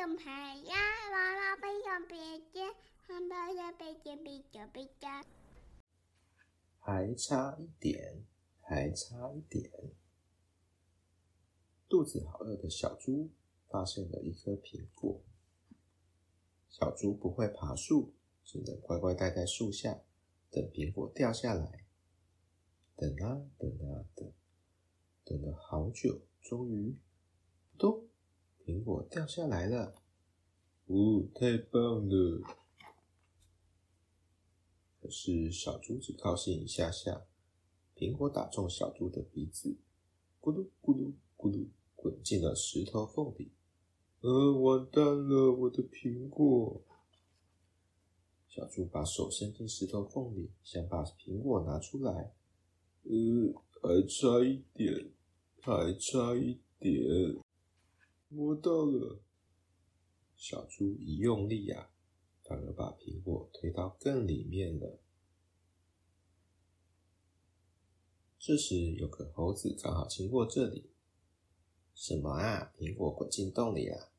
用牌呀，娃娃不用别针，汉堡要别针，别针别针。还差一点，还差一点。肚子好饿的小猪发现了一颗苹果。小猪不会爬树，只能乖乖待在树下，等苹果掉下来。等啊等啊等，等了好久，终于，咚！苹果掉下来了。哦，太棒了！可是小猪只高兴一下下，苹果打中小猪的鼻子，咕噜咕噜咕噜，滚进了石头缝里。呃，完蛋了，我的苹果！小猪把手伸进石头缝里，想把苹果拿出来。呃，还差一点，还差一点，到了。小猪一用力呀、啊，反而把苹果推到更里面了。这时，有个猴子刚好经过这里。什么啊？苹果滚进洞里了？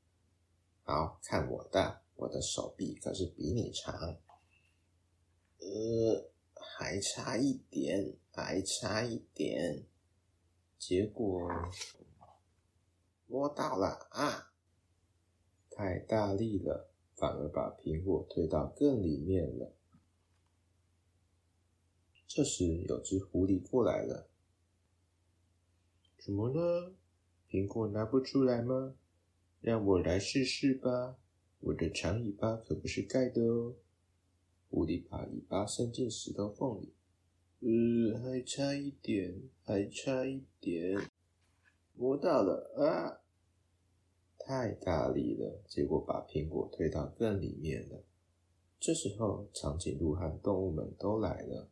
好，看我的，我的手臂可是比你长。呃。还差一点，还差一点，结果摸到了啊！太大力了，反而把苹果推到更里面了。这时，有只狐狸过来了。怎么了？苹果拿不出来吗？让我来试试吧。我的长尾巴可不是盖的哦。狐狸把尾巴伸进石头缝里，呃，还差一点，还差一点，摸到了啊！太大力了，结果把苹果推到更里面了。这时候，长颈鹿和动物们都来了。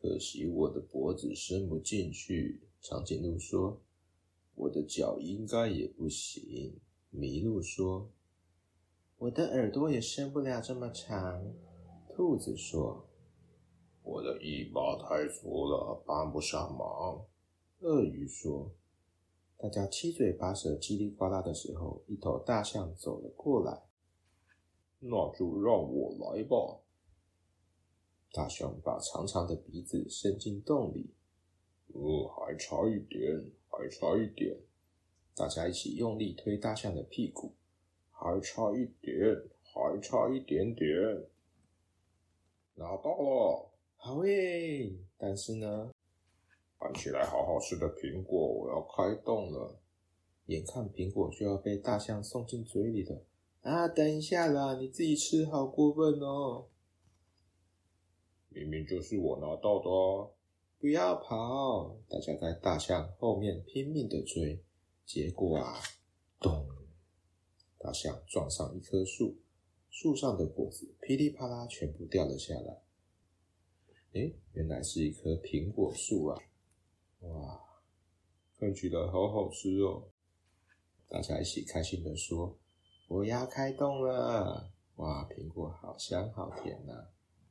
可惜我的脖子伸不进去，长颈鹿说：“我的脚应该也不行。”麋鹿说。我的耳朵也伸不了这么长，兔子说：“我的尾巴太粗了，帮不上忙。”鳄鱼说：“大家七嘴八舌、叽里呱啦的时候，一头大象走了过来。那就让我来吧。”大象把长长的鼻子伸进洞里，呃，还差一点，还差一点。大家一起用力推大象的屁股。还差一点，还差一点点，拿到了，好耶！但是呢，看起来好好吃的苹果，我要开动了。眼看苹果就要被大象送进嘴里了，啊，等一下啦，你自己吃，好过分哦！明明就是我拿到的啊！不要跑！大家在大象后面拼命的追，结果啊，咚！大象撞上一棵树，树上的果子噼里啪啦全部掉了下来。诶，原来是一棵苹果树啊！哇，看起来好好吃哦！大家一起开心的说：“我要开动了！”哇，苹果好香好甜呐！